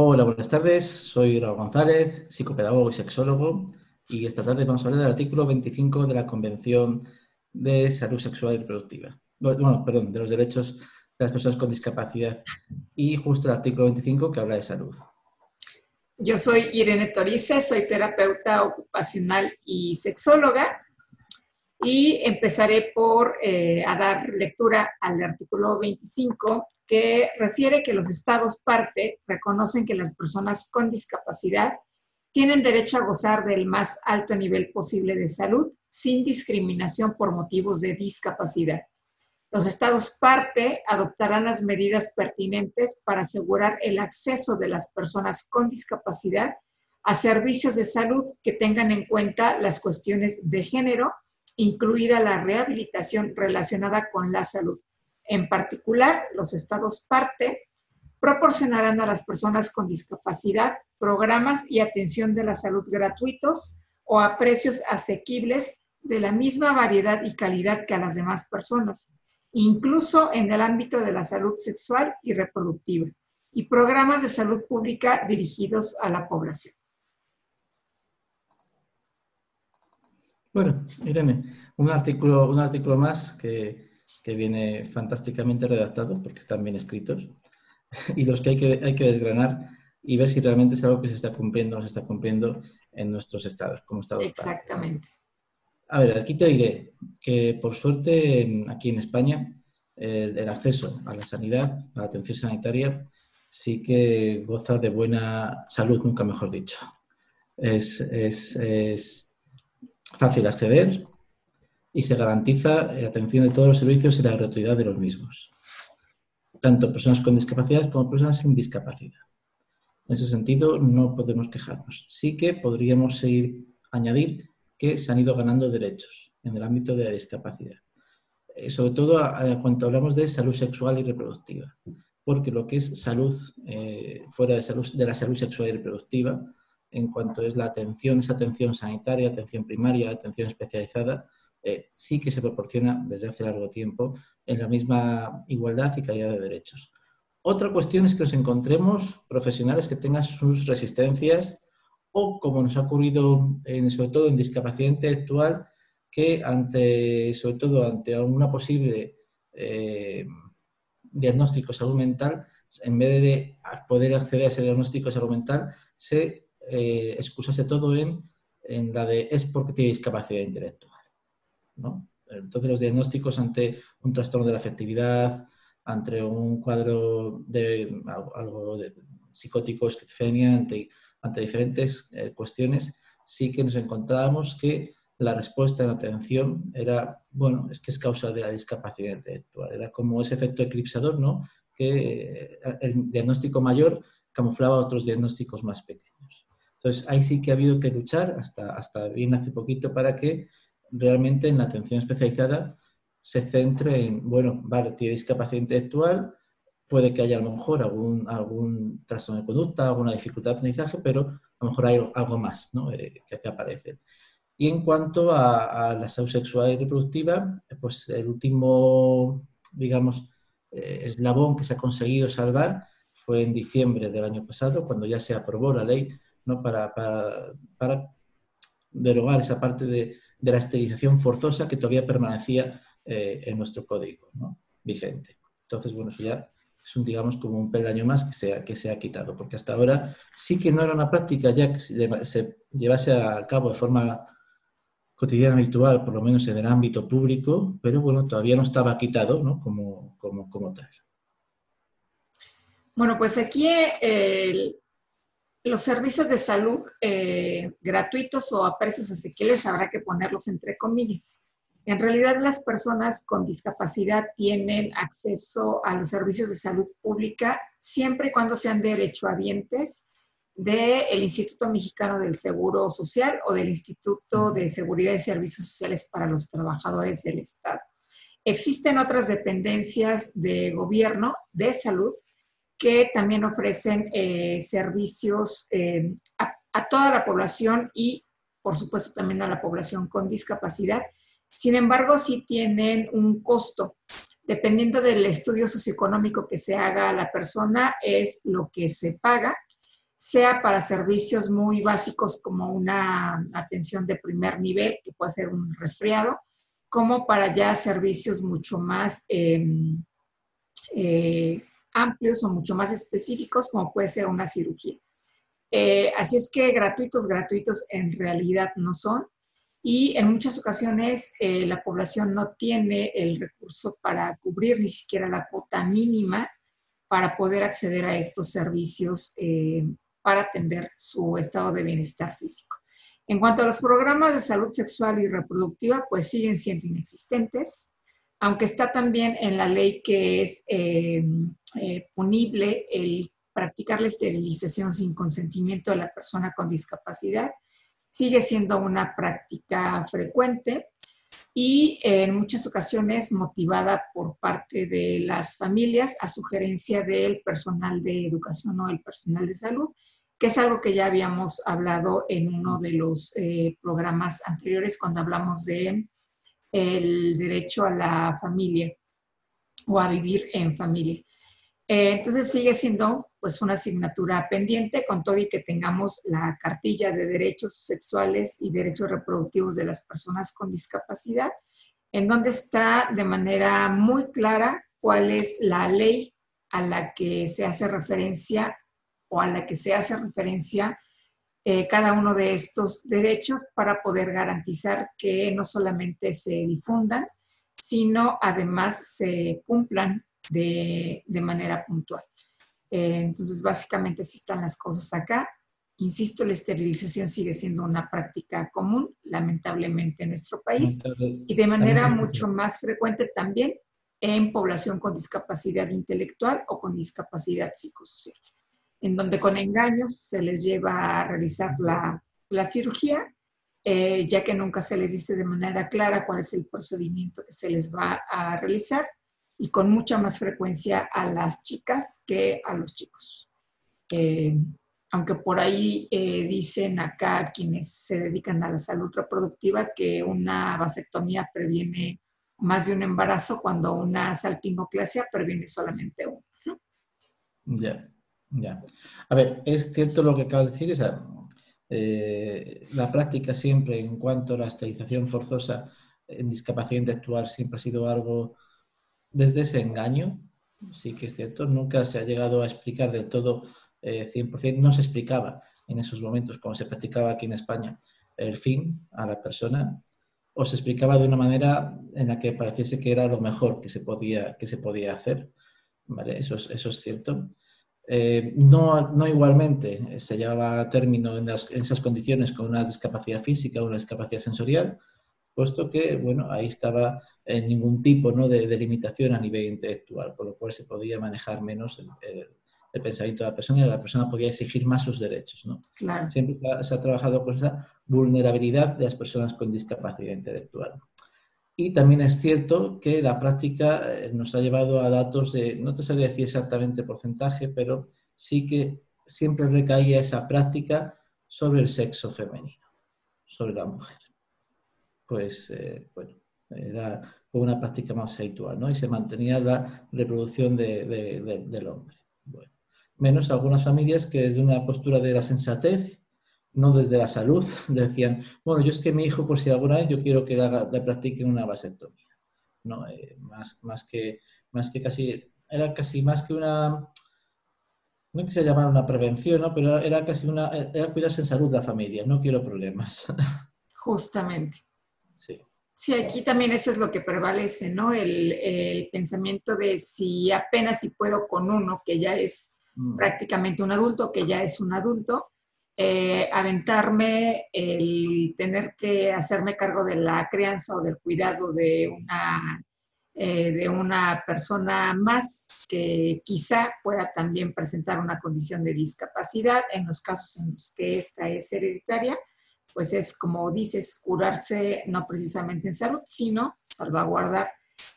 Hola, buenas tardes. Soy Raúl González, psicopedagogo y sexólogo, y esta tarde vamos a hablar del artículo 25 de la Convención de Salud Sexual y Reproductiva. Bueno, perdón, de los derechos de las personas con discapacidad y justo el artículo 25 que habla de salud. Yo soy Irene Torice, soy terapeuta ocupacional y sexóloga y empezaré por eh, dar lectura al artículo 25 que refiere que los estados parte reconocen que las personas con discapacidad tienen derecho a gozar del más alto nivel posible de salud sin discriminación por motivos de discapacidad. Los estados parte adoptarán las medidas pertinentes para asegurar el acceso de las personas con discapacidad a servicios de salud que tengan en cuenta las cuestiones de género, incluida la rehabilitación relacionada con la salud. En particular, los estados parte proporcionarán a las personas con discapacidad programas y atención de la salud gratuitos o a precios asequibles de la misma variedad y calidad que a las demás personas incluso en el ámbito de la salud sexual y reproductiva, y programas de salud pública dirigidos a la población. Bueno, Irene, un artículo, un artículo más que, que viene fantásticamente redactado porque están bien escritos y los que hay que, hay que desgranar y ver si realmente es algo que se está cumpliendo o no se está cumpliendo en nuestros estados, como estados. Exactamente. A ver, aquí te diré que por suerte aquí en España el, acceso a la sanidad, a la atención sanitaria, sí que goza de buena salud, nunca mejor dicho. Es, es fácil acceder y se garantiza la atención de todos los servicios y la gratuidad de los mismos, tanto personas con discapacidad como personas sin discapacidad. En ese sentido, no podemos quejarnos. Sí que podríamos seguir añadir que se han ido ganando derechos en el ámbito de la discapacidad. Eh, sobre todo cuando hablamos de salud sexual y reproductiva, porque lo que es salud eh, fuera de, salud, de la salud sexual y reproductiva, en cuanto es la atención, esa atención sanitaria, atención primaria, atención especializada, eh, sí que se proporciona desde hace largo tiempo en la misma igualdad y calidad de derechos. Otra cuestión es que nos encontremos profesionales que tengan sus resistencias o como nos ha ocurrido en, sobre todo en discapacidad intelectual, que ante, sobre todo ante una posible eh, diagnóstico de salud mental, en vez de poder acceder a ese diagnóstico de salud mental, se eh, excusase todo en, en, la de es porque tiene discapacidad intelectual. ¿No? Entonces los diagnósticos ante un trastorno de la afectividad, ante un cuadro de algo de psicótico, esquizofrenia, ante ante diferentes eh, cuestiones, sí que nos encontrábamos que la respuesta en atención era, bueno, es que es causa de la discapacidad intelectual. Era como ese efecto eclipsador, ¿no? Que eh, el diagnóstico mayor camuflaba otros diagnósticos más pequeños. Entonces, ahí sí que ha habido que luchar hasta, hasta bien hace poquito para que realmente en la atención especializada se centre en, bueno, vale, tiene discapacidad intelectual, puede que haya a lo mejor algún, algún trastorno de conducta, alguna dificultad de aprendizaje, pero a lo mejor hay algo más ¿no? eh, que, que, aparece. Y en cuanto a, la salud sexual y reproductiva, pues el último, digamos, eh, eslabón que se ha conseguido salvar fue en diciembre del año pasado, cuando ya se aprobó la ley ¿no? para, para, para derogar esa parte de, de, la esterilización forzosa que todavía permanecía eh, en nuestro código vigente. Entonces, bueno, eso ya es un, digamos, como un peldaño más que se, ha, que se ha quitado, porque hasta ahora sí que no era una práctica ya que se, llevase a cabo de forma cotidiana habitual, por lo menos en el ámbito público, pero bueno, todavía no estaba quitado ¿no? Como, como, como tal. Bueno, pues aquí eh, los servicios de salud eh, gratuitos o a precios asequibles habrá que ponerlos entre comillas. En realidad, las personas con discapacidad tienen acceso a los servicios de salud pública siempre y cuando sean derechohabientes del Instituto Mexicano del Seguro Social o del Instituto de Seguridad y Servicios Sociales para los Trabajadores del Estado. Existen otras dependencias de gobierno de salud que también ofrecen eh, servicios eh, a, toda la población y, por supuesto, también a la población con discapacidad sin embargo, sí tienen un costo. Dependiendo del estudio socioeconómico que se haga a la persona, es lo que se paga. sea para servicios muy básicos como una atención de primer nivel, que puede ser un resfriado, como para ya servicios mucho más em, eh, amplios o mucho más específicos, como puede ser una cirugía. Eh, así es que gratuitos, gratuitos en realidad no son. Y en muchas ocasiones eh, la población no tiene el recurso para cubrir ni siquiera la cuota mínima para poder acceder a estos servicios para atender su estado de bienestar físico. En cuanto a los programas de salud sexual y reproductiva, pues siguen siendo inexistentes, aunque está también en la ley que es eh, eh, punible el practicar la esterilización sin consentimiento de la persona con discapacidad, sigue siendo una práctica frecuente y en muchas ocasiones motivada por parte de las familias a sugerencia del personal de educación o el personal de salud que es algo que ya habíamos hablado en uno de los eh, programas anteriores cuando hablamos de el derecho a la familia o a vivir en familia. Eh, entonces sigue siendo pues una asignatura pendiente con todo y que tengamos la cartilla de derechos sexuales y derechos reproductivos de las personas con discapacidad, en donde está de manera muy clara cuál es la ley a la que se hace referencia o a la que se hace referencia eh, cada uno de estos derechos para poder garantizar que no solamente se difundan, sino además se cumplan de, manera puntual. Eh, entonces, básicamente así están las cosas acá. Insisto, la esterilización sigue siendo una práctica común, lamentablemente, en nuestro país y de manera mucho más frecuente también en población con discapacidad intelectual o con discapacidad psicosocial en donde con engaños se les lleva a realizar la, cirugía, eh, ya que nunca se les dice de manera clara cuál es el procedimiento que se les va a realizar y con mucha más frecuencia a las chicas que a los chicos. Eh, aunque por ahí eh, dicen acá quienes se dedican a la salud reproductiva que una vasectomía previene más de un embarazo cuando una salpingoclasia previene solamente uno. Ya. Ya. A ver, es cierto lo que acabas de decir, eh, la práctica siempre en cuanto a la esterilización forzosa en discapacidad intelectual siempre ha sido algo desde ese engaño, sí que es cierto, nunca se ha llegado a explicar del todo 100%, eh, no se explicaba en esos momentos como se practicaba aquí en España el fin a la persona o se explicaba de una manera en la que pareciese que era lo mejor que se podía, que se podía hacer. ¿vale? Eso, eso es cierto. Eh, no, no, igualmente eh, se llevaba a término en, esas condiciones con una discapacidad física o una discapacidad sensorial, puesto que, bueno, ahí estaba en ningún tipo ¿no? de, limitación a nivel intelectual, por lo cual se podía manejar menos el, pensamiento de la persona y la persona podía exigir más sus derechos. ¿no? Siempre se ha, trabajado con esa vulnerabilidad de las personas con discapacidad intelectual. Y también es cierto que la práctica eh, nos ha llevado a datos de, no te sabría decir exactamente porcentaje, pero sí que siempre recaía esa práctica sobre el sexo femenino, sobre la mujer. Pues, eh, bueno, era una práctica más habitual, ¿no? Y se mantenía la reproducción del hombre. Menos algunas familias que desde una postura de la sensatez no desde la salud, decían, bueno, yo es que mi hijo, por si alguna vez yo quiero que le, practique una vasectomía. No, eh, más, más, que, más que casi, era casi más que una, no quisiera llamar una prevención, ¿no? pero era casi una, era cuidarse en salud la familia, no quiero problemas. Justamente. Sí. Sí, aquí también eso es lo que prevalece, ¿no? El, el pensamiento de si apenas si puedo con uno que ya es mm. prácticamente un adulto, que ya es un adulto, eh, aventarme el tener que hacerme cargo de la crianza o del cuidado de una, eh, de una persona más que quizá pueda también presentar una condición de discapacidad. En los casos en los que esta es hereditaria, pues es como dices, curarse no precisamente en salud, sino salvaguardar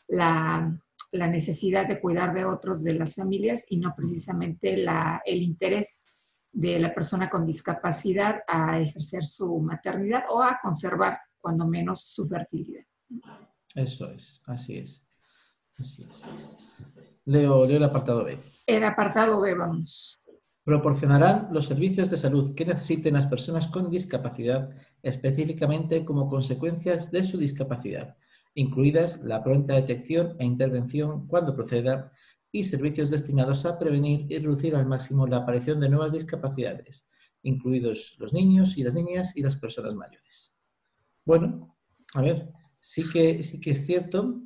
la, la necesidad de cuidar de otros de las familias y no precisamente la, el interés de la persona con discapacidad a ejercer su maternidad o a conservar, cuando menos, su fertilidad. Eso es, así es. Así es. Leo, leo el apartado B. El apartado B, vamos. Proporcionarán los servicios de salud que necesiten las personas con discapacidad específicamente como consecuencias de su discapacidad, incluidas la pronta detección e intervención cuando proceda y servicios destinados a prevenir y reducir al máximo la aparición de nuevas discapacidades, incluidos los niños y las niñas y las personas mayores. Bueno, a ver, sí que, sí que es cierto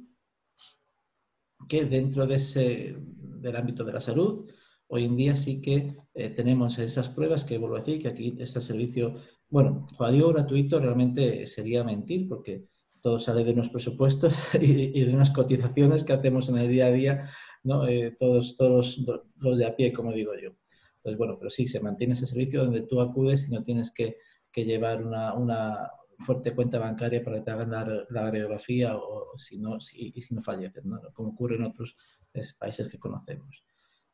que dentro de ese, del ámbito de la salud, hoy en día sí que eh, tenemos esas pruebas que vuelvo a decir que aquí está el servicio, bueno, cuando gratuito realmente sería mentir porque todo sale de unos presupuestos y, de unas cotizaciones que hacemos en el día a día, ¿no? Eh, todos, todos los de a pie, como digo yo. Entonces, bueno, pero sí, se mantiene ese servicio donde tú acudes y no tienes que, llevar una, fuerte cuenta bancaria para que te hagan la, radiografía o, si no, y si no falleces, como ocurre en otros países que conocemos.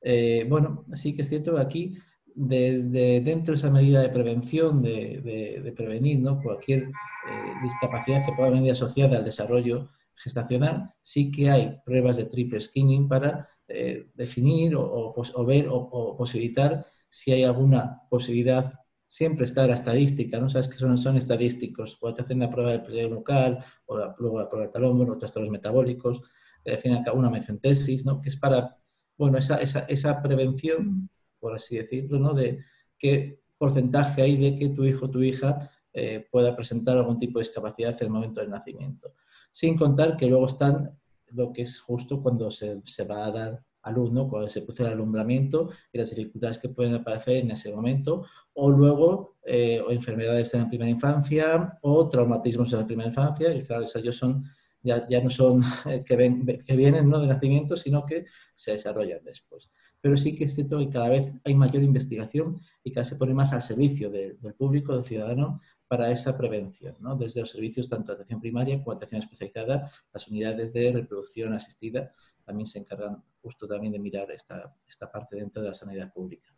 Eh, bueno, así que es cierto que aquí desde dentro de esa medida de prevención, de, prevenir cualquier eh, discapacidad que pueda venir asociada al desarrollo gestacional, sí que hay pruebas de triple skinning para eh, definir o, ver o, posibilitar si hay alguna posibilidad. Siempre está la estadística, ¿no? Sabes que son, son estadísticos. O te hacen la prueba del pliegue nucal, o la, prueba del talón, o los metabólicos, al final una mecentesis, ¿no? Que es para, bueno, esa, esa, esa prevención por así decirlo, ¿no? de qué porcentaje hay de que tu hijo o tu hija eh, pueda presentar algún tipo de discapacidad en el momento del nacimiento. Sin contar que luego están lo que es justo cuando se, se va a dar a luz, ¿no? cuando se produce el alumbramiento y las dificultades que pueden aparecer en ese momento, o luego eh, o enfermedades en la primera infancia o traumatismos en la primera infancia, y claro, ellos son, ya, ya no son que, ven, que vienen ¿no? de nacimiento, sino que se desarrollan después pero sí que es cierto que cada vez hay mayor investigación y cada vez se pone más al servicio del público, del ciudadano, para esa prevención, ¿no? desde los servicios tanto de atención primaria como de atención especializada, las unidades de reproducción asistida también se encargan justo también de mirar esta, esta parte dentro de la sanidad pública.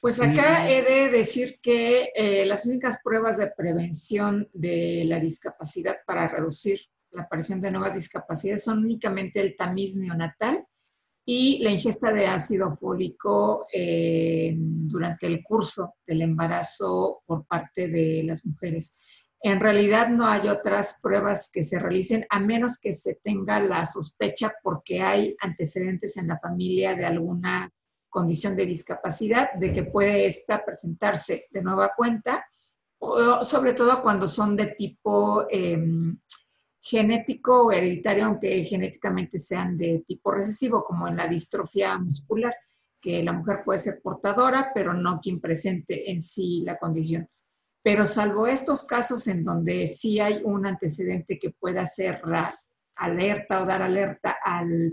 Pues acá he de decir que eh, las únicas pruebas de prevención de la discapacidad para reducir la aparición de nuevas discapacidades son únicamente el tamiz neonatal y la ingesta de ácido fólico eh, durante el curso del embarazo por parte de las mujeres. En realidad no hay otras pruebas que se realicen a menos que se tenga la sospecha porque hay antecedentes en la familia de alguna condición de discapacidad, de que puede esta presentarse de nueva cuenta, o sobre todo cuando son de tipo em, genético o hereditario, aunque genéticamente sean de tipo recesivo, como en la distrofia muscular, que la mujer puede ser portadora, pero no quien presente en sí la condición. Pero salvo estos casos en donde sí hay un antecedente que pueda ser alerta o dar alerta al,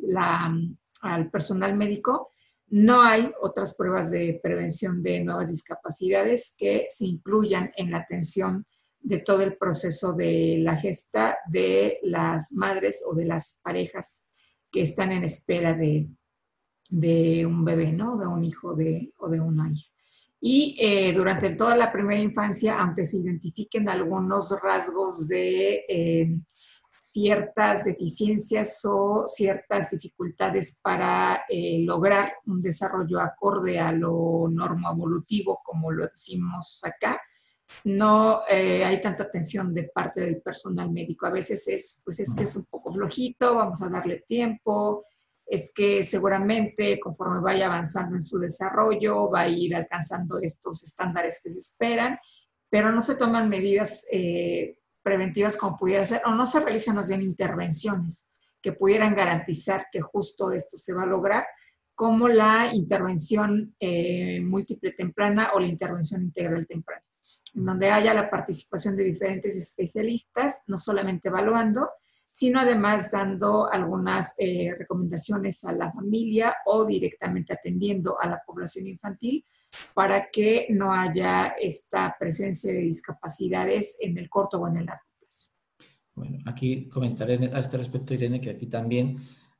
al personal médico, no hay otras pruebas de prevención de nuevas discapacidades que se incluyan en la atención de todo el proceso de la gesta de las madres o de las parejas que están en espera de, un bebé, ¿no? De un hijo de, o de una hija. Y eh, durante toda la primera infancia, aunque se identifiquen algunos rasgos de eh, ciertas deficiencias o ciertas dificultades para eh, lograr un desarrollo acorde a lo normoevolutivo, como lo decimos acá, no eh, hay tanta atención de parte del personal médico. A veces es, pues es que es un poco flojito, vamos a darle tiempo, es que seguramente conforme vaya avanzando en su desarrollo va a ir alcanzando estos estándares que se esperan, pero no se toman medidas eh, preventivas como pudiera ser, o no se realizan más bien intervenciones que pudieran garantizar que justo esto se va a lograr, como la intervención eh, múltiple temprana o la intervención integral temprana en donde haya la participación de diferentes especialistas, no solamente evaluando, sino además dando algunas eh, recomendaciones a la familia o directamente atendiendo a la población infantil para que no haya esta presencia de discapacidades en el corto o en el largo plazo. Bueno, aquí comentaré a este respecto, Irene, que aquí también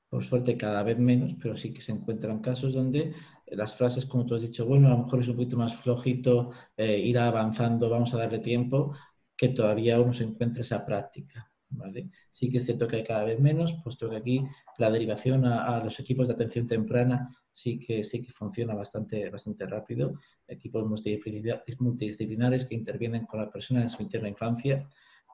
por suerte cada vez menos, pero sí que se encuentran casos donde las frases, como tú has dicho, bueno, a lo mejor es un poquito más flojito, eh, ir avanzando, vamos a darle tiempo, que todavía uno se encuentra esa práctica. ¿vale? Sí que es cierto que hay cada vez menos, puesto que aquí la derivación a, los equipos de atención temprana sí que, sí que funciona bastante, bastante rápido. Equipos multidisciplinares que intervienen con la persona en su interna infancia,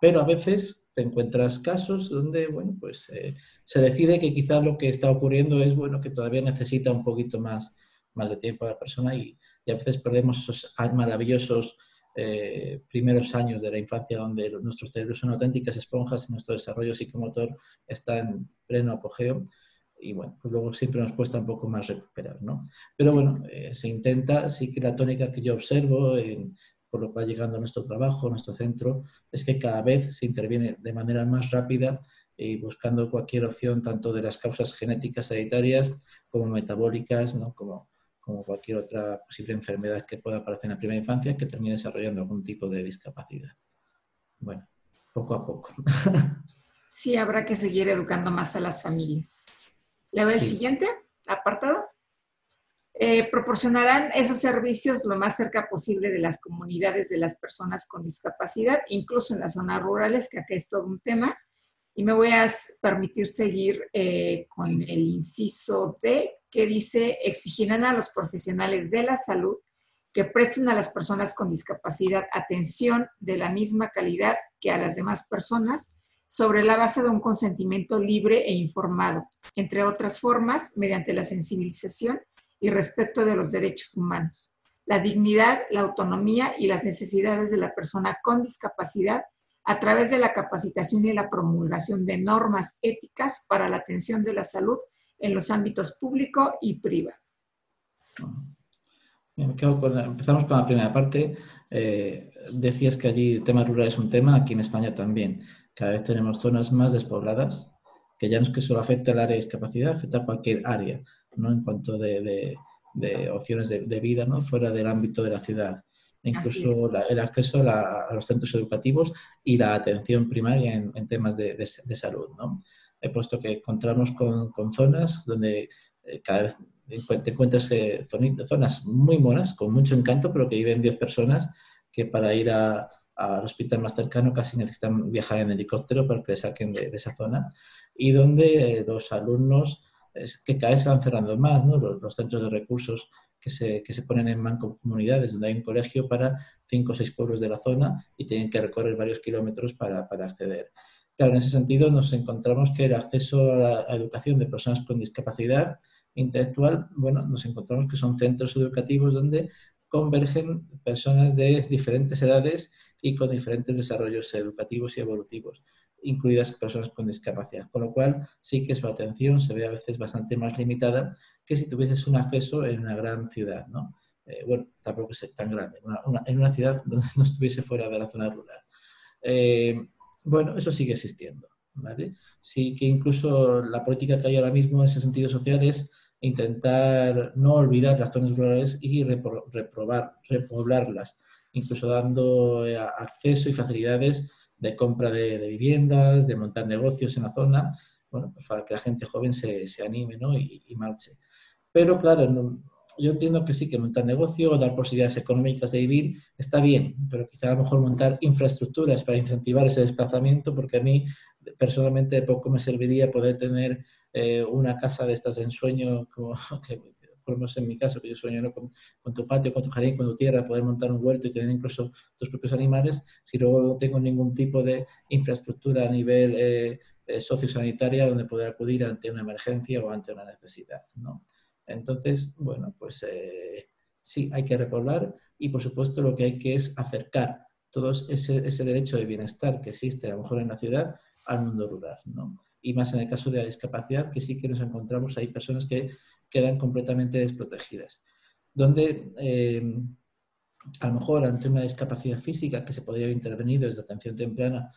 pero a veces te encuentras casos donde, bueno, pues eh, se decide que quizá lo que está ocurriendo es, bueno, que todavía necesita un poquito más, más de tiempo la persona y, a veces perdemos esos maravillosos eh, primeros años de la infancia donde nuestros cerebros son auténticas esponjas y nuestro desarrollo psicomotor está en pleno apogeo y bueno, pues luego siempre nos cuesta un poco más recuperar, ¿no? Pero bueno, eh, se intenta, sí que la tónica que yo observo, por lo cual llegando a nuestro trabajo, a nuestro centro, es que cada vez se interviene de manera más rápida y buscando cualquier opción tanto de las causas genéticas hereditarias como metabólicas, ¿no? Como como cualquier otra posible enfermedad que pueda aparecer en la primera infancia que termine desarrollando algún tipo de discapacidad. Bueno, poco a poco. Sí, habrá que seguir educando más a las familias. ¿Le voy al siguiente apartado? Eh, proporcionarán esos servicios lo más cerca posible de las comunidades de las personas con discapacidad, incluso en las zonas rurales, que acá es todo un tema. Y me voy a permitir seguir eh, con el inciso D, que dice, exigirán a los profesionales de la salud que presten a las personas con discapacidad atención de la misma calidad que a las demás personas sobre la base de un consentimiento libre e informado, entre otras formas, mediante la sensibilización y respeto de los derechos humanos, la dignidad, la autonomía y las necesidades de la persona con discapacidad a través de la capacitación y la promulgación de normas éticas para la atención de la salud en los ámbitos público y privado. empezamos con la primera parte. Eh, decías que allí el tema rural es un tema, aquí en España también. Cada vez tenemos zonas más despobladas, que ya no es que solo afecte al área de discapacidad, afecta a cualquier área, ¿no? en cuanto de, opciones de, vida ¿no? fuera del ámbito de la ciudad. Incluso el acceso a, los centros educativos y la atención primaria en, temas de, salud. ¿no? he puesto que encontramos con, zonas donde eh, cada vez te encuentras eh, zonas muy monas, con mucho encanto, pero que viven 10 personas que para ir al hospital más cercano casi necesitan viajar en helicóptero para que les saquen de, esa zona. Y donde eh, los alumnos, es que cada vez se van cerrando más, ¿no? los, centros de recursos que se, que se, ponen en mancomunidades, donde hay un colegio para cinco o seis pueblos de la zona y tienen que recorrer varios kilómetros para, para acceder. Claro, en ese sentido nos encontramos que el acceso a la educación de personas con discapacidad intelectual, bueno, nos encontramos que son centros educativos donde convergen personas de diferentes edades y con diferentes desarrollos educativos y evolutivos, incluidas personas con discapacidad. Con lo cual, sí que su atención se ve a veces bastante más limitada que si tuvieses un acceso en una gran ciudad, ¿no? Eh, bueno, tampoco es tan grande, en una ciudad donde no estuviese fuera de la zona rural. Eh, bueno, eso sigue existiendo. ¿vale? Sí que incluso la política que hay ahora mismo en ese sentido social es intentar no olvidar las zonas rurales y reprobar, repoblarlas, incluso dando eh, acceso y facilidades de compra de, viviendas, de montar negocios en la zona, bueno, pues para que la gente joven se, anime ¿no? y, y, marche. Pero claro, no, yo entiendo que sí, que montar negocio, dar posibilidades económicas de vivir está bien, pero quizá a lo mejor montar infraestructuras para incentivar ese desplazamiento, porque a mí personalmente poco me serviría poder tener eh, una casa de estas de ensueño, como que, por lo menos en mi caso, que yo sueño con, tu patio, con tu jardín, con tu tierra, poder montar un huerto y tener incluso tus propios animales, si luego no tengo ningún tipo de infraestructura a nivel eh, eh, sociosanitaria donde poder acudir ante una emergencia o ante una necesidad. ¿no? Entonces, bueno, pues eh, sí, hay que repoblar y por supuesto lo que hay que es acercar todo ese, ese, derecho de bienestar que existe a lo mejor en la ciudad al mundo rural, ¿no? Y más en el caso de la discapacidad, que sí que nos encontramos, hay personas que quedan completamente desprotegidas. Donde eh, a lo mejor ante una discapacidad física que se podría haber intervenido desde atención temprana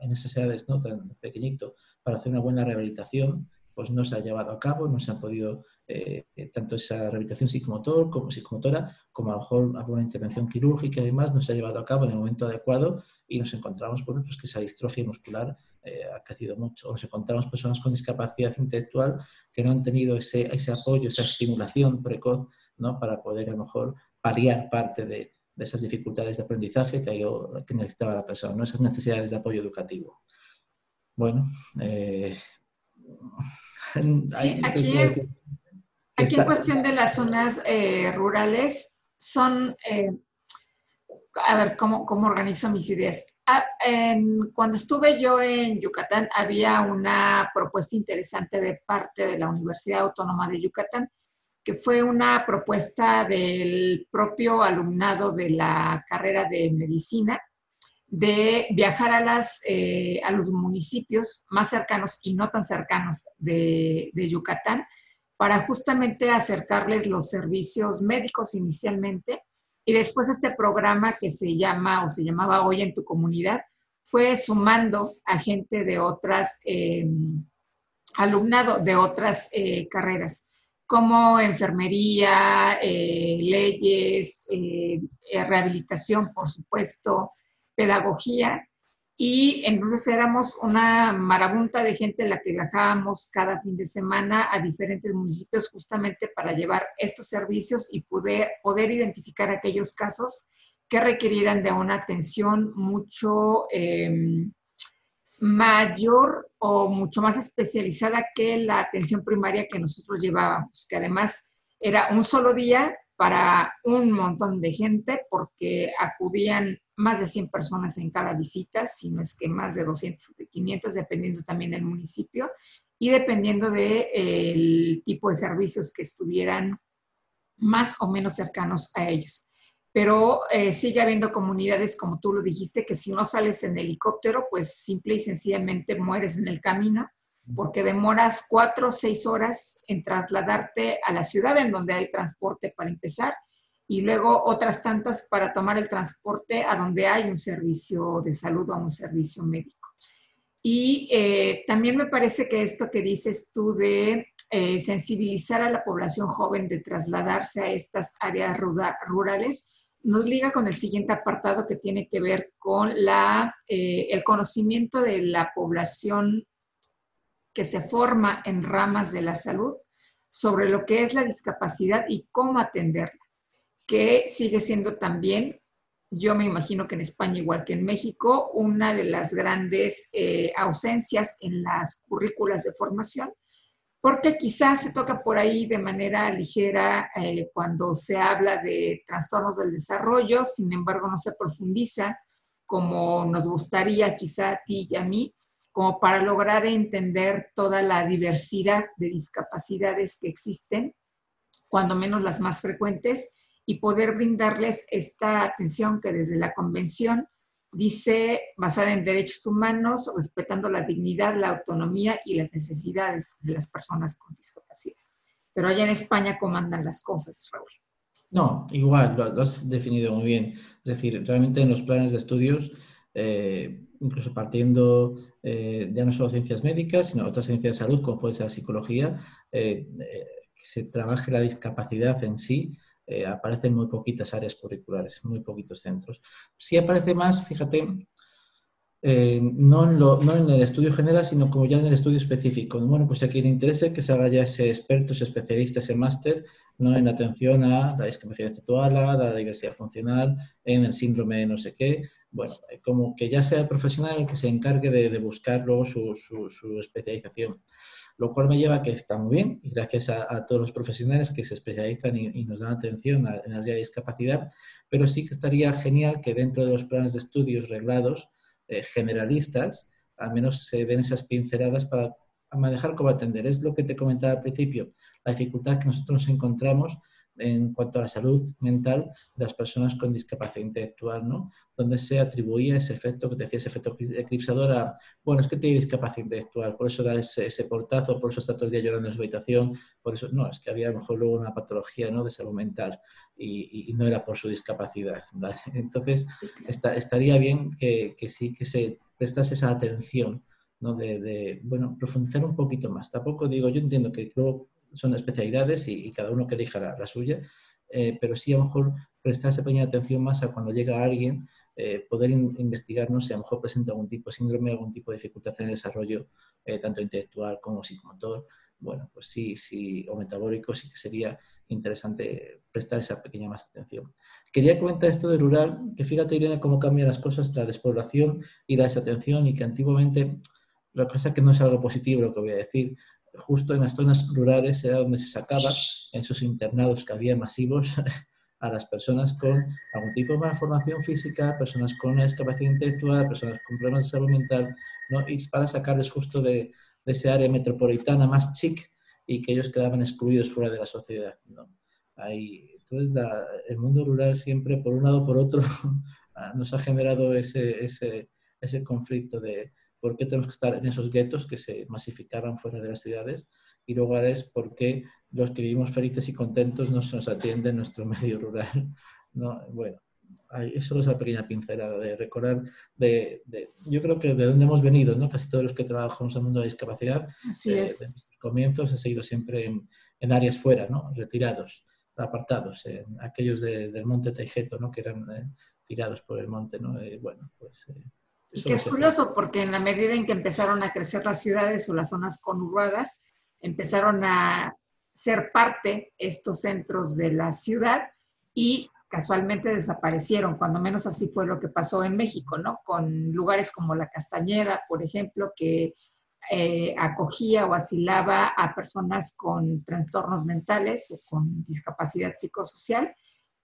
en esas edades no tan pequeñito para hacer una buena rehabilitación, pues no se ha llevado a cabo, no se ha podido eh, tanto esa rehabilitación psicomotor como psicomotora, como a lo mejor alguna intervención quirúrgica y demás, no se ha llevado a cabo en el momento adecuado y nos encontramos, por pues que esa distrofia muscular eh, ha crecido mucho. Nos encontramos personas con discapacidad intelectual que no han tenido ese, ese apoyo, esa estimulación precoz ¿no? para poder a lo mejor paliar parte de, de esas dificultades de aprendizaje que, que necesitaba la persona, ¿no? esas necesidades de apoyo educativo. bueno, aquí, en cuestión de las zonas rurales son a ver, ¿cómo, cómo organizo mis ideas? Ah, cuando estuve yo en Yucatán, había una propuesta interesante de parte de la Universidad Autónoma de Yucatán, que fue una propuesta del propio alumnado de la carrera de medicina, de viajar a, las, eh, a los municipios más cercanos y no tan cercanos de, de Yucatán para justamente acercarles los servicios médicos inicialmente. Y después este programa que se llama o se llamaba Hoy en tu comunidad fue sumando a gente de otras, eh, alumnado de otras eh, carreras, como enfermería, eh, leyes, eh, rehabilitación, por supuesto, pedagogía, y entonces éramos una marabunta de gente la que viajábamos cada fin de semana a diferentes municipios justamente para llevar estos servicios y poder, poder identificar aquellos casos que requirieran de una atención mucho em, mayor o mucho más especializada que la atención primaria que nosotros llevábamos, que además era un solo día para un montón de gente porque acudían más de 100 personas en cada visita, si no es que más de 200 o de 500, dependiendo también del municipio y dependiendo del tipo de servicios que estuvieran más o menos cercanos a ellos. Pero eh, sigue habiendo comunidades, como tú lo dijiste, que si no sales en helicóptero, pues simple y sencillamente mueres en el camino, porque demoras cuatro o seis horas en trasladarte a la ciudad en donde hay transporte para empezar y luego otras tantas para tomar el transporte a donde hay un servicio de salud o un servicio médico. Y eh, también me parece que esto que dices tú de eh, sensibilizar a la población joven de trasladarse a estas áreas rurales nos liga con el siguiente apartado que tiene que ver con la, eh, el conocimiento de la población que se forma en ramas de la salud sobre lo que es la discapacidad y cómo atenderla que sigue siendo también, yo me imagino que en España igual que en México, una de las grandes eh, ausencias en las currículas de formación, porque quizás se toca por ahí de manera ligera eh, cuando se habla de trastornos del desarrollo, sin embargo no se profundiza como nos gustaría quizá a ti y a mí, como para lograr entender toda la diversidad de discapacidades que existen, cuando menos las más frecuentes, y poder brindarles esta atención que desde la convención dice basada en derechos humanos, respetando la dignidad, la autonomía y las necesidades de las personas con discapacidad. Pero allá en España, ¿cómo andan las cosas, Raúl? No, igual, lo, has definido muy bien. Es decir, realmente en los planes de estudios, eh, incluso partiendo eh, ya no solo ciencias médicas, sino otras ciencias de salud, como puede ser la psicología, eh, se trabaje la discapacidad en sí eh, aparecen muy poquitas áreas curriculares, muy poquitos centros. Sí aparece más, fíjate, eh, no, en lo, no, en el estudio general, sino como ya en el estudio específico. Bueno, pues a quien le interese que se haga ya ese experto, ese especialista, ese máster, ¿no? en atención a la discapacidad intelectual, a la diversidad funcional, en el síndrome de no sé qué. Bueno, eh, como que ya sea el profesional el que se encargue de, de buscar luego su, su, su especialización lo cual me lleva a que está muy bien y gracias a, todos los profesionales que se especializan y, nos dan atención en el área de discapacidad, pero sí que estaría genial que dentro de los planes de estudios reglados eh, generalistas, al menos se den esas pinceladas para manejar cómo atender. Es lo que te comentaba al principio, la dificultad que nosotros nos encontramos en cuanto a la salud mental de las personas con discapacidad intelectual, ¿no? Donde se atribuía ese efecto que te decía, ese efecto eclipsador a, bueno, es que tiene discapacidad intelectual, por eso da ese, portazo, por eso está todo el día llorando en su habitación, por eso, no, es que había a lo mejor luego una patología, ¿no? De salud mental y, no era por su discapacidad, Entonces, estaría bien que, que, sí que se prestase esa atención, ¿no? De, de, bueno, profundizar un poquito más. Tampoco digo, yo entiendo que luego son especialidades y, cada uno que elija la, suya, eh, pero sí a lo mejor prestarse pequeña atención más a cuando llega alguien, eh, poder investigarnos si a lo mejor presenta algún tipo de síndrome, algún tipo de dificultad en el desarrollo, eh, tanto intelectual como psicomotor. Bueno, pues sí, sí, o metabólico, sí que sería interesante prestar esa pequeña más atención. Quería comentar esto de rural, que fíjate Irene cómo cambian las cosas, la despoblación y la desatención y que antiguamente Lo que pasa es que no es algo positivo lo que voy a decir. Justo en las zonas rurales era donde se sacaba, en esos internados que había masivos, a las personas con algún tipo de malformación física, personas con discapacidad intelectual, personas con problemas de salud mental, ¿no? y para sacarles justo de, de ese área metropolitana más chic y que ellos quedaban excluidos fuera de la sociedad. ¿no? Ahí, entonces, el mundo rural siempre, por un lado o por otro, nos ha generado ese, ese, ese conflicto de por qué tenemos que estar en esos guetos que se masificaban fuera de las ciudades y luego es por qué los que vivimos felices y contentos no se nos atiende en nuestro medio rural. ¿no? Bueno, eso es una pequeña pincelada de recordar, de, yo creo que de dónde hemos venido, ¿no? casi todos los que trabajamos en el mundo de la discapacidad, Así eh, es. de comienzos ha seguido siempre en, en, áreas fuera, ¿no? retirados, apartados, aquellos de, del monte Taijeto, ¿no? que eran eh, tirados por el monte. ¿no? Eh, bueno, pues, eh, y que es curioso porque en la medida en que empezaron a crecer las ciudades o las zonas conurbadas, empezaron a ser parte estos centros de la ciudad y casualmente desaparecieron, cuando menos así fue lo que pasó en México, ¿no? Con lugares como la Castañeda, por ejemplo, que eh, acogía o asilaba a personas con trastornos mentales o con discapacidad psicosocial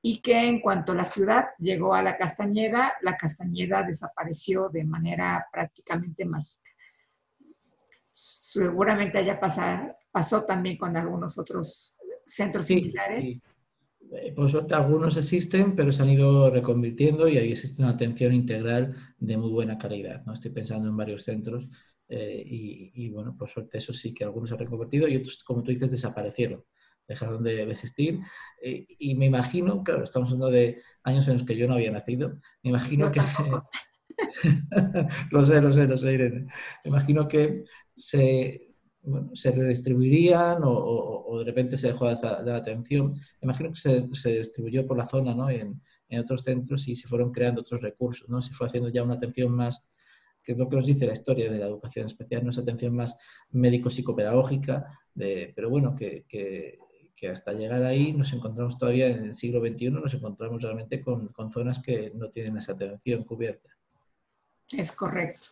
y que en cuanto la ciudad llegó a la Castañeda, la Castañeda desapareció de manera prácticamente mágica. Seguramente haya pasado, pasó también con algunos otros centros sí, similares. Sí. Eh, por suerte algunos existen, pero se han ido reconvirtiendo y ahí existe una atención integral de muy buena calidad. ¿no? Estoy pensando en varios centros eh, y, y, bueno, por suerte eso sí que algunos se han reconvertido y otros, como tú dices, desaparecieron, dejaron de, existir. Eh, y me imagino, claro, estamos hablando de años en los que yo no había nacido, me imagino que... lo sé, lo sé, lo sé, Irene. Me imagino que se, bueno, se redistribuirían o, o, o, de repente se dejó de dar atención. Me imagino que se, se, distribuyó por la zona, ¿no? En, en, otros centros y se fueron creando otros recursos, ¿no? Se fue haciendo ya una atención más, que es lo que nos dice la historia de la educación especial, no es atención más médico-psicopedagógica, de, pero bueno, que, que, que, hasta llegar ahí nos encontramos todavía en el siglo XXI, nos encontramos realmente con, con zonas que no tienen esa atención cubierta. Es correcto.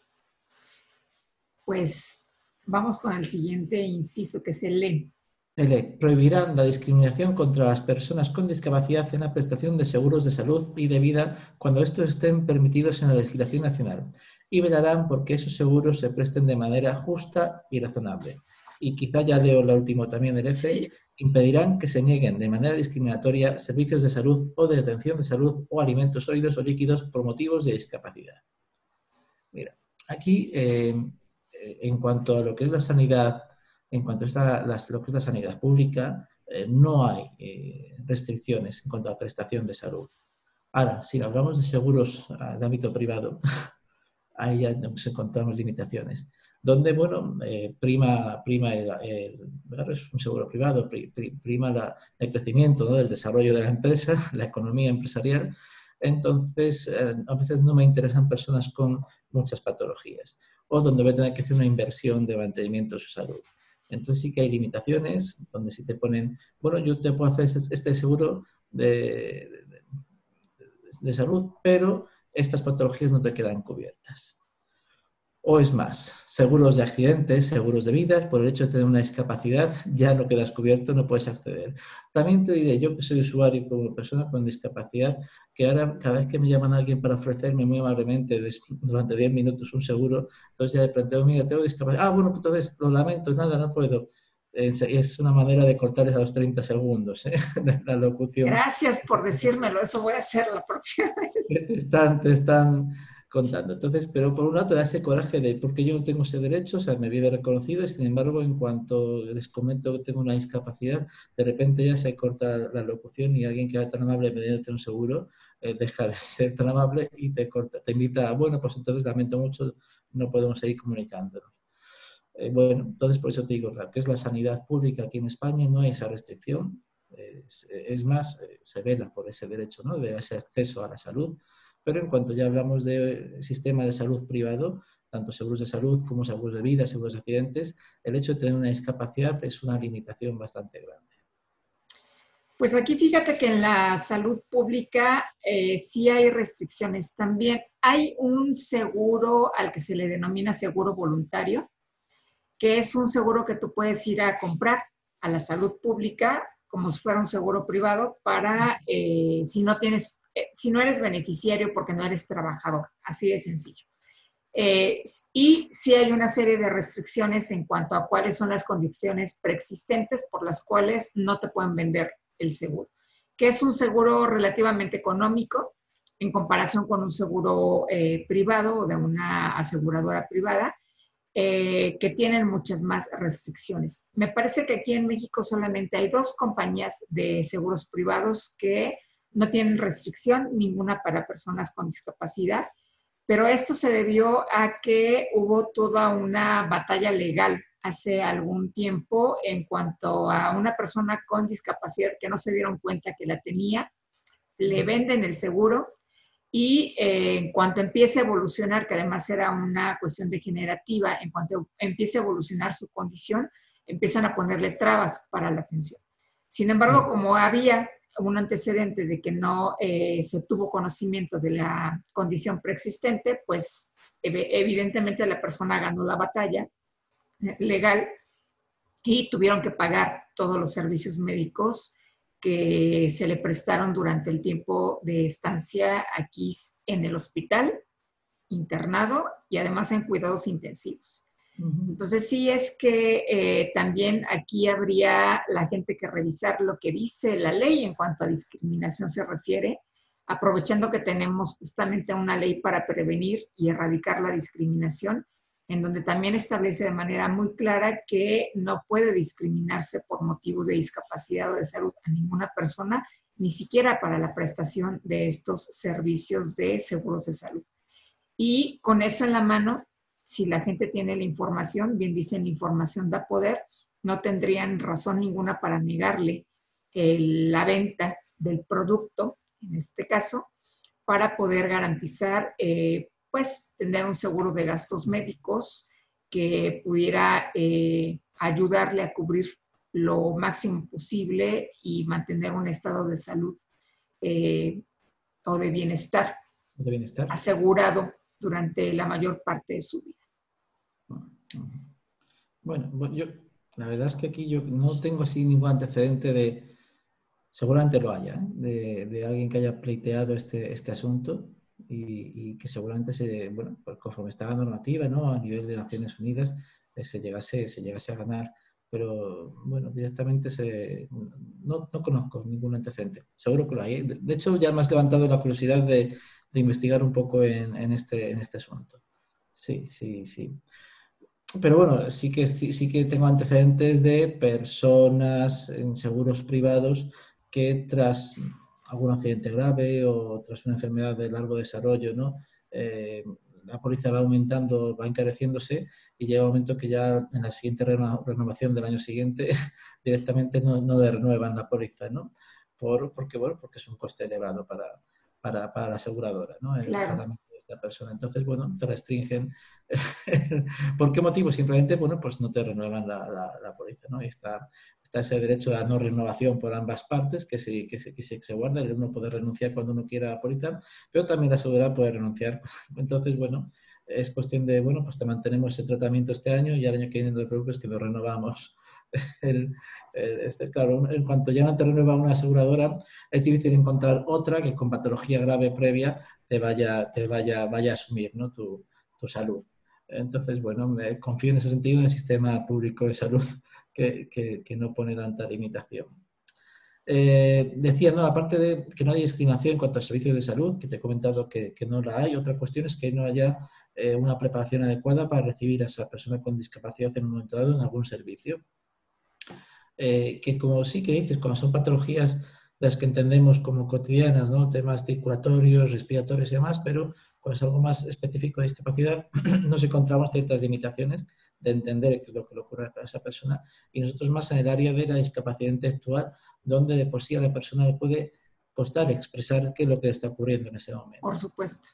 Pues vamos con el siguiente inciso, que es el E. El E. Prohibirán la discriminación contra las personas con discapacidad en la prestación de seguros de salud y de vida cuando estos estén permitidos en la legislación nacional y velarán porque esos seguros se presten de manera justa y razonable. Y quizá ya leo la última también del. Sí. Impedirán que se nieguen de manera discriminatoria servicios de salud o de atención de salud o alimentos sólidos o líquidos por motivos de discapacidad. Mira, aquí eh, en cuanto a lo que es la sanidad, en cuanto a las, lo que es la sanidad pública, eh, no hay eh, restricciones en cuanto a prestación de salud. Ahora, si hablamos de seguros uh, de ámbito privado, ahí ya nos encontramos limitaciones. Donde, bueno, eh, prima, prima el, es un seguro privado, prima la, el crecimiento ¿no? desarrollo de la empresa, la economía empresarial, entonces eh, a veces no me interesan personas con muchas patologías o donde voy a tener que hacer una inversión de mantenimiento de su salud. Entonces sí que hay limitaciones donde si te ponen, bueno, yo te puedo hacer este seguro de, de, de salud, pero estas patologías no te quedan cubiertas. O es más, seguros de accidentes, seguros de vidas, por el hecho de tener una discapacidad, ya no quedas cubierto, no puedes acceder. También te diré, yo que soy usuario como persona con discapacidad, que ahora cada vez que me llaman a alguien para ofrecerme muy amablemente durante 10 minutos un seguro, entonces ya le planteo, mira, tengo discapacidad. Ah, bueno, entonces lo lamento, nada, no puedo. Es una manera de cortarles a los 30 segundos ¿eh? la locución. Gracias por decírmelo, eso voy a hacer la próxima vez. Están contando. Entonces, pero por un lado te da ese coraje de porque yo no tengo ese derecho, o sea, me vive reconocido y sin embargo, en cuanto les comento que tengo una discapacidad, de repente ya se corta la locución y alguien que era tan amable pidiéndote un seguro eh, deja de ser tan amable y te corta, te invita a, bueno, pues entonces lamento mucho, no podemos seguir comunicándonos. Eh, bueno, entonces por eso te digo, que es la sanidad pública aquí en España, no hay esa restricción, es, es más, eh, se vela por ese derecho, ¿no? De ese acceso a la salud, pero en cuanto ya hablamos de sistema de salud privado, tanto seguros de salud como seguros de vida, seguros de accidentes, el hecho de tener una discapacidad es una limitación bastante grande. Pues aquí fíjate que en la salud pública eh, sí hay restricciones. También hay un seguro al que se le denomina seguro voluntario, que es un seguro que tú puedes ir a comprar a la salud pública como si fuera un seguro privado para eh, si no tienes, eh, si no eres beneficiario porque no eres trabajador, así de sencillo. Eh, y sí hay una serie de restricciones en cuanto a cuáles son las condiciones preexistentes por las cuales no te pueden vender el seguro, que es un seguro relativamente económico en comparación con un seguro privado o de una aseguradora privada, eh, que tienen muchas más restricciones. Me parece que aquí en México solamente hay dos compañías de seguros privados que no tienen restricción, ninguna para personas con discapacidad, pero esto se debió a que hubo toda una batalla legal hace algún tiempo en cuanto a una persona con discapacidad que no se dieron cuenta que la tenía, le venden el seguro y eh, en cuanto empiece a evolucionar, que además era una cuestión degenerativa, en cuanto empiece a evolucionar su condición, empiezan a ponerle trabas para la atención. Sin embargo, como había un antecedente de que no eh, se tuvo conocimiento de la condición preexistente, pues evidentemente la persona ganó la batalla eh, legal y tuvieron que pagar todos los servicios médicos que se le prestaron durante el tiempo de estancia aquí en el hospital, internado y además en cuidados intensivos. Entonces sí es que eh, también aquí habría la gente que revisar lo que dice la ley en cuanto a discriminación se refiere, aprovechando que tenemos justamente una ley para prevenir y erradicar la discriminación en donde también establece de manera muy clara que no puede discriminarse por motivos de discapacidad o de salud a ninguna persona, ni siquiera para la prestación de estos servicios de seguros de salud. Y con eso en la mano, si la gente tiene la información, bien dicen, información da poder, no tendrían razón ninguna para negarle la venta del producto, en este caso, para poder garantizar eh, pues tener un seguro de gastos médicos que pudiera eh, ayudarle a cubrir lo máximo posible y mantener un estado de salud eh, o de bienestar, de bienestar asegurado durante la mayor parte de su vida. Bueno, yo la verdad es que aquí yo no tengo así ningún antecedente de, seguramente lo haya, ¿eh? de, alguien que haya pleiteado este, este asunto y, que seguramente se, bueno, pues conforme está la normativa ¿no? a nivel de Naciones Unidas eh, se, llegase, se llegase a ganar. Pero bueno, directamente se, no, no conozco ningún antecedente. Seguro que lo hay. ¿eh? De hecho, ya me has levantado la curiosidad de, de investigar un poco en, en, este, en este asunto. Sí, sí, sí. Pero bueno, sí que, sí, sí que tengo antecedentes de personas en seguros privados que tras algún accidente grave o tras una enfermedad de largo desarrollo, ¿no? Eh, la póliza va aumentando, va encareciéndose y llega un momento que ya en la siguiente renovación del año siguiente directamente no, no renuevan la póliza, ¿no? Por, porque, bueno, porque es un coste elevado para, para, para la aseguradora, ¿no? El tratamiento persona. Entonces, bueno, te restringen. ¿Por qué motivo? Simplemente, bueno, pues no te renuevan la, la, la póliza, ¿no? Está, está ese derecho a no renovación por ambas partes, que se, que se, que se, guarda, el uno puede renunciar cuando uno quiera póliza, pero también la aseguradora puede renunciar. Entonces, bueno, es cuestión de, bueno, pues te mantenemos ese tratamiento este año y al año que viene no te preocupes que lo renovamos. El, este, claro, en cuanto ya no te renueva una aseguradora, es difícil encontrar otra que con patología grave previa te vaya, te vaya, vaya a asumir ¿no? tu, tu salud. Entonces, bueno, me confío en ese sentido en el sistema público de salud que, no pone tanta limitación. Eh, decía, no, aparte de que no hay discriminación en cuanto a servicios de salud, que te he comentado que, no la hay, otra cuestión es que no haya eh, una preparación adecuada para recibir a esa persona con discapacidad en un momento dado en algún servicio. Eh, que como sí que dices, cuando son patologías las que entendemos como cotidianas, ¿no? temas circulatorios, respiratorios y demás, pero cuando es algo más específico de discapacidad, nos encontramos ciertas limitaciones de entender qué es lo que le ocurre a esa persona y nosotros más en el área de la discapacidad intelectual, donde de por sí a la persona le puede costar expresar qué es lo que está ocurriendo en ese momento. Por supuesto.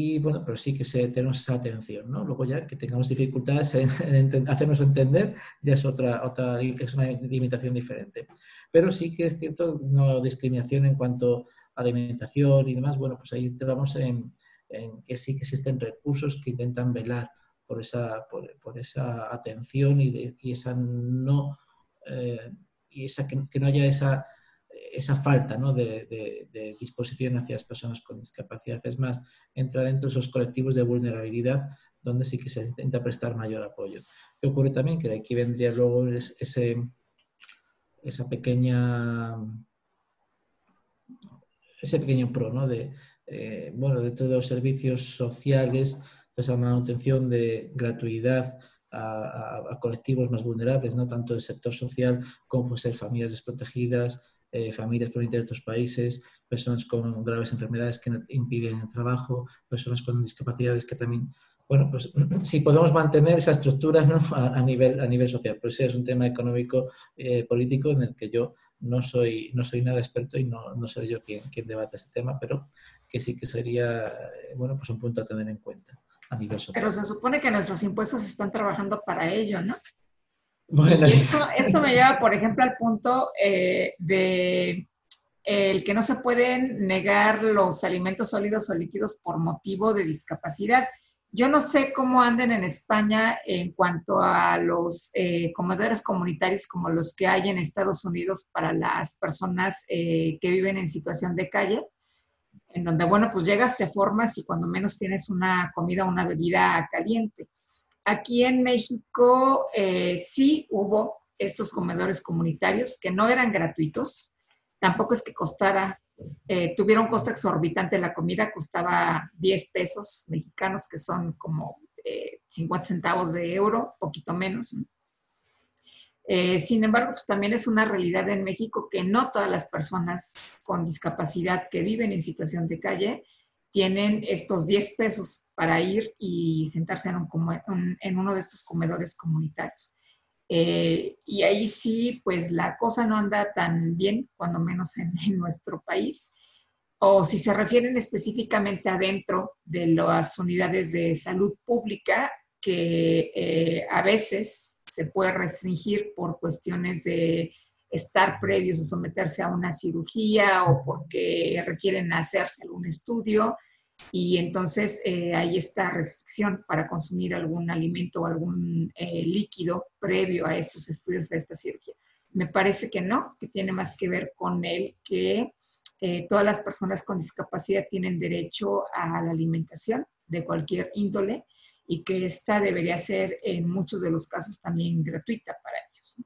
Y bueno, pero sí que tenemos esa atención, ¿no? Luego ya que tengamos dificultades en, hacernos entender, ya es otra, otra, es una limitación diferente. Pero sí que es cierto, no discriminación en cuanto a alimentación y demás, bueno, pues ahí entramos en, que sí que existen recursos que intentan velar por esa, por, esa atención y, esa no, eh, y esa, que, no haya esa esa falta de, disposición hacia las personas con discapacidad. Es más, entra dentro de esos colectivos de vulnerabilidad donde sí que se intenta prestar mayor apoyo. ¿Qué ocurre también? Que aquí vendría luego ese, esa pequeña ese pequeño pro, ¿no? De, eh, bueno, de todos los servicios sociales, de esa manutención de gratuidad a, colectivos más vulnerables, no tanto del sector social como ser familias desprotegidas, eh, familias provenientes de otros países, personas con graves enfermedades que impiden el trabajo, personas con discapacidades que también, bueno, pues si podemos mantener esa estructura ¿no? a, nivel, a nivel social. Pero ese es un tema económico eh, político en el que yo no soy, no soy nada experto y no, no soy yo quien, quien debate este tema, pero que sí que sería, eh, bueno, pues un punto a tener en cuenta a nivel social. Pero se supone que nuestros impuestos están trabajando para ello, ¿no? Bueno. esto, me lleva, por ejemplo, al punto eh, de el que no se pueden negar los alimentos sólidos o líquidos por motivo de discapacidad. Yo no sé cómo anden en España en cuanto a los eh, comedores comunitarios como los que hay en Estados Unidos para las personas eh, que viven en situación de calle, en donde, bueno, pues llegas, te formas y cuando menos tienes una comida una bebida caliente. Aquí en México eh, sí hubo estos comedores comunitarios que no eran gratuitos, tampoco es que costara, eh, un costo exorbitante la comida, costaba 10 pesos mexicanos, que son como 50 eh, centavos de euro, poquito menos. sin embargo, pues también es una realidad en México que no todas las personas con discapacidad que viven en situación de calle tienen estos 10 pesos para ir y sentarse en, un, en uno de estos comedores comunitarios. Eh, y ahí sí, pues la cosa no anda tan bien, cuando menos en, nuestro país. O si se refieren específicamente adentro de las unidades de salud pública, que eh, a veces se puede restringir por cuestiones de estar previos a someterse a una cirugía o porque requieren hacerse algún estudio y entonces eh, hay esta restricción para consumir algún alimento o algún eh, líquido previo a estos estudios de esta cirugía. Me parece que no, que tiene más que ver con el que eh, todas las personas con discapacidad tienen derecho a la alimentación de cualquier índole y que esta debería ser en muchos de los casos también gratuita para ellos.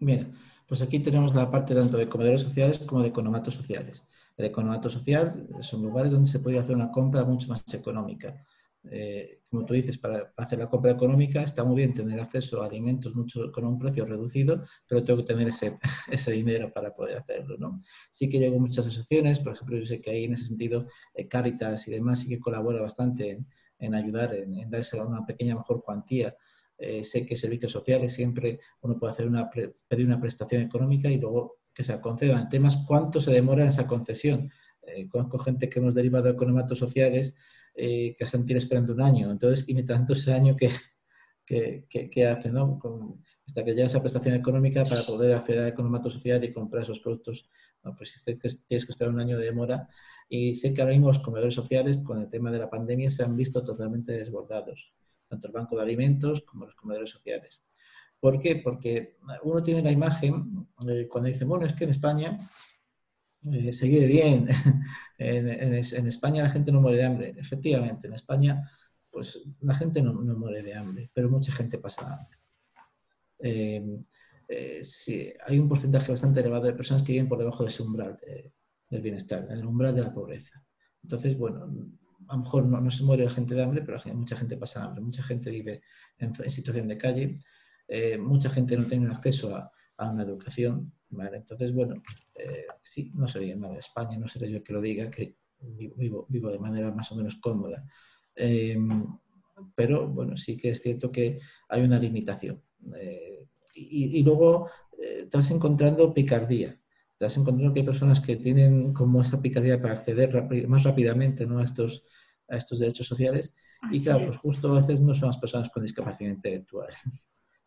Mira, pues aquí tenemos la parte tanto de comedores sociales como de economatos sociales. El economato social son lugares donde se puede hacer una compra mucho más económica. Eh, como tú dices, para hacer la compra económica está muy bien tener acceso a alimentos mucho, con un precio reducido, pero tengo que tener ese, ese dinero para poder hacerlo. ¿no? Sí que llego muchas asociaciones, por ejemplo, yo sé que hay en ese sentido eh, Caritas y demás, sí que colabora bastante en, ayudar, en, en darse una pequeña mejor cuantía eh, sé que servicios sociales siempre uno puede hacer una pedir una prestación económica y luego que se conceda. El tema es cuánto se demora en esa concesión. Eh, conozco gente que hemos derivado de economatos sociales eh, que han esperando un año. Entonces, y mientras tanto ese año, ¿qué, qué, hace? ¿no? hasta que llega esa prestación económica para poder acceder al economato social y comprar esos productos, pues tienes que esperar un año de demora. Y sé que ahora mismo los comedores sociales, con el tema de la pandemia, se han visto totalmente desbordados tanto el banco de alimentos como los comedores sociales. ¿Por qué? Porque uno tiene la imagen, eh, cuando dice, bueno, es que en España eh, se vive bien, en, España la gente no muere de hambre. Efectivamente, en España pues la gente no, muere de hambre, pero mucha gente pasa hambre. Eh, sí, hay un porcentaje bastante elevado de personas que viven por debajo de ese umbral del bienestar, el umbral de la pobreza. Entonces, bueno, a lo mejor no, se muere la gente de hambre, pero mucha gente pasa hambre, mucha gente vive en, situación de calle, eh, mucha gente no tiene acceso a, una educación. Entonces, bueno, eh, sí, no sería en España, no seré yo el que lo diga, que vivo, vivo de manera más o menos cómoda. Eh, pero bueno, sí que es cierto que hay una limitación. Y, y, luego te vas encontrando picardía te vas encontrando que hay personas que tienen como esa picardía para acceder más rápidamente ¿no? a estos a estos derechos sociales. y claro, pues justo a veces no son las personas con discapacidad intelectual,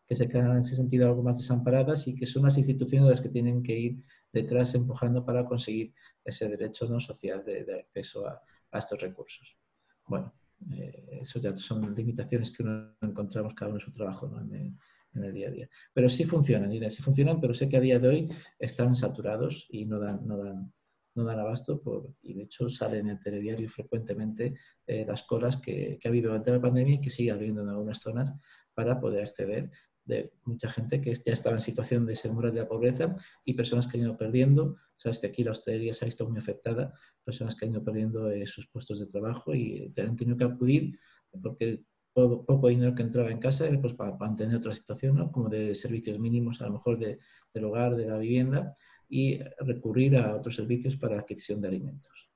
que se quedan en ese sentido algo más desamparadas y que son las instituciones las que tienen que ir detrás empujando para conseguir ese derecho no social de, acceso a, estos recursos. Bueno, eh, eso ya son limitaciones que uno encontramos cada uno en su trabajo ¿no? en, el, día a día. Pero sí funcionan, Irene, sí funcionan, pero sé que a día de hoy están saturados y no dan, no dan, no dan abasto por, y de hecho salen en el telediario frecuentemente eh, las colas que, que, ha habido durante la pandemia y que sigue habiendo en algunas zonas para poder acceder de mucha gente que ya estaba en situación de mural de la pobreza y personas que han ido perdiendo. Sabes que aquí la hostelería se ha visto muy afectada, personas que han ido perdiendo eh, sus puestos de trabajo y han tenido que acudir porque poco, dinero que entraba en casa pues, para mantener otra situación, ¿no? como de servicios mínimos, a lo mejor de, del hogar, de la vivienda, y recurrir a otros servicios para adquisición de alimentos.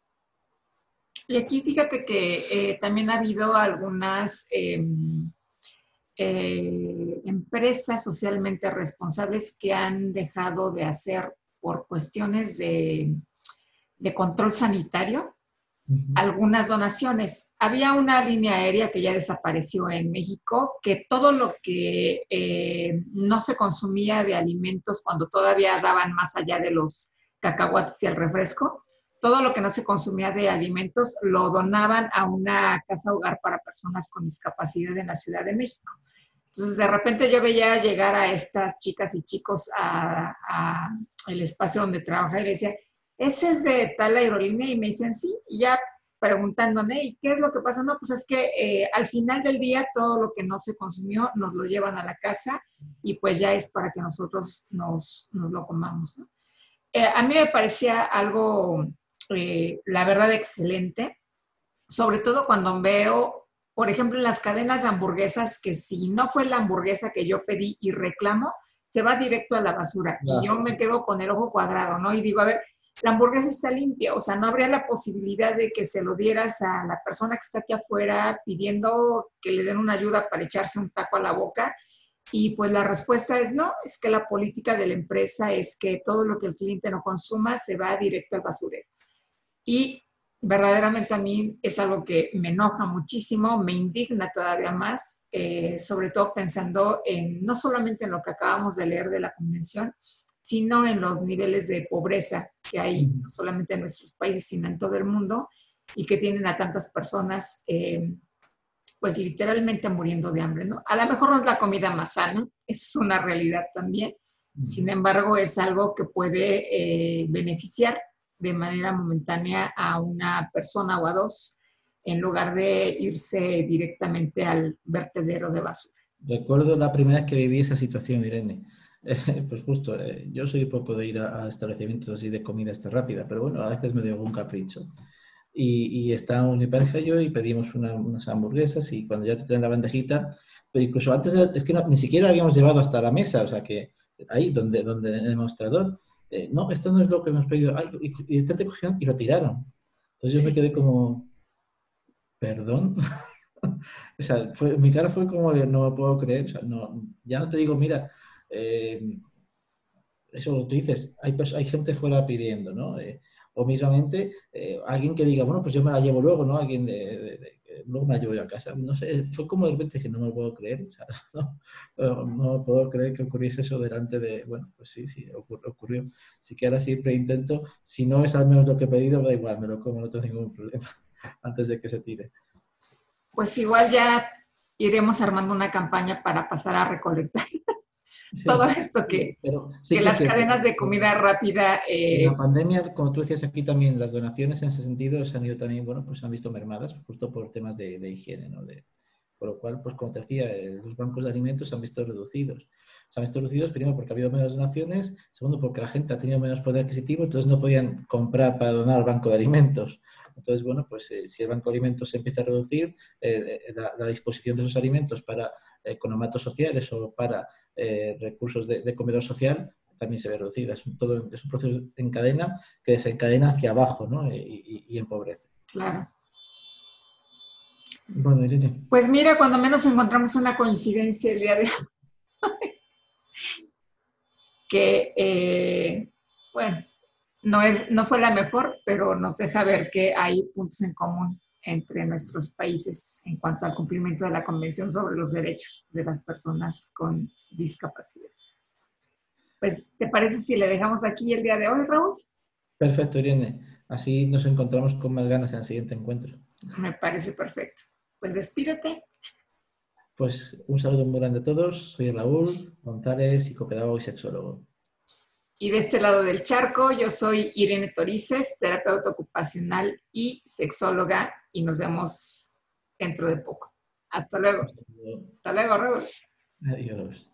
Y aquí fíjate que eh, también ha habido algunas... Em, eh, empresas socialmente responsables que han dejado de hacer por cuestiones de, control sanitario algunas donaciones. Había una línea aérea que ya desapareció en México, que todo lo que eh, no se consumía de alimentos cuando todavía daban más allá de los cacahuates y el refresco, todo lo que no se consumía de alimentos lo donaban a una casa hogar para personas con discapacidad en la Ciudad de México. Entonces, de repente yo veía llegar a estas chicas y chicos a, el espacio donde trabaja y decía, ese es de tal aerolínea y me dicen sí, y ya preguntándome, ¿y qué es lo que pasa? No, pues es que eh, al final del día todo lo que no se consumió nos lo llevan a la casa y pues ya es para que nosotros nos, lo comamos. Eh, a mí me parecía algo, eh, la verdad, excelente, sobre todo cuando veo por ejemplo, en las cadenas de hamburguesas, que si no fue la hamburguesa que yo pedí y reclamo, se va directo a la basura. Y yo me quedo con el ojo cuadrado, ¿no? Y digo, a ver, la hamburguesa está limpia, o sea, no habría la posibilidad de que se lo dieras a la persona que está aquí afuera pidiendo que le den una ayuda para echarse un taco a la boca. Y pues la respuesta es no, es que la política de la empresa es que todo lo que el cliente no consuma se va directo al basurero. Y verdaderamente a mí es algo que me enoja muchísimo, me indigna todavía más, eh, sobre todo pensando en no solamente en lo que acabamos de leer de la convención, sino en los niveles de pobreza que hay no solamente en nuestros países, sino en todo el mundo, y que tienen a tantas personas, eh, pues literalmente muriendo de hambre. ¿no? A lo mejor no es la comida más sana, eso es una realidad también, sin embargo es algo que puede eh, beneficiar de manera momentánea a una persona o a dos, en lugar de irse directamente al vertedero de basura. Recuerdo la primera vez que viví esa situación, Irene. pues justo, eh, yo soy poco de ir a, establecimientos así de comida esta rápida, pero bueno, a veces me doy algún capricho. Y, y estábamos mi pareja y yo y pedimos unas hamburguesas y cuando ya te traen la bandejita, pero incluso antes es que ni siquiera habíamos llevado hasta la mesa, o sea que ahí donde, donde en el mostrador, eh, no, esto no es lo que hemos pedido. y, y, te cogieron y lo tiraron. Entonces yo me quedé como, perdón. o sea, fue, mi cara fue como de, no me puedo creer. O sea, no, ya no te digo, mira, eh, eso tú dices, hay, hay gente fuera pidiendo, ¿no? Eh, o mismamente alguien que diga, bueno, pues yo me la llevo luego, ¿no? Alguien de, luego me la llevo yo a casa. No sé, fue como de repente que no me lo puedo creer. O sea, no, no, puedo creer que ocurriese eso delante de, bueno, pues sí, sí, ocurrió. Así que ahora siempre intento, si no es al menos lo que he pedido, da igual, me lo como, no tengo ningún problema antes de que se tire. Pues igual ya iremos armando una campaña para pasar a recolectar todo esto que, que las cadenas de comida rápida... Eh, la pandemia, como tú decías aquí también, las donaciones en ese sentido se han ido también, bueno, pues se han visto mermadas justo por temas de, de higiene, ¿no? De, por lo cual, pues como te decía, eh, los bancos de alimentos se han visto reducidos. Se han visto reducidos primero porque ha habido menos donaciones, segundo porque la gente ha tenido menos poder adquisitivo, entonces no podían comprar para donar al banco de alimentos. Entonces, bueno, pues eh, si el banco de alimentos se empieza a reducir, la, disposición de esos alimentos para economatos sociales o para eh, recursos de, comedor social también se ve reducida. Es un, todo, es un proceso en cadena que desencadena hacia abajo ¿no? y, empobrece. Claro. Bueno, Irene. Pues mira, cuando menos encontramos una coincidencia el día de hoy, que, eh, bueno, no, es, no fue la mejor, pero nos deja ver que hay puntos en común entre nuestros países en cuanto al cumplimiento de la Convención sobre los Derechos de las Personas con Discapacidad. Pues, ¿te parece si le dejamos aquí el día de hoy, Raúl? Perfecto, Irene. Así nos encontramos con más ganas en el siguiente encuentro. Me parece perfecto. Pues despídete. Pues un saludo muy grande a todos. Soy Raúl González, psicopedagogo y sexólogo. Y de este lado del charco, yo soy Irene Torices, terapeuta ocupacional y sexóloga, y nos vemos dentro de poco. Hasta luego. Hasta luego, Raúl. Adiós.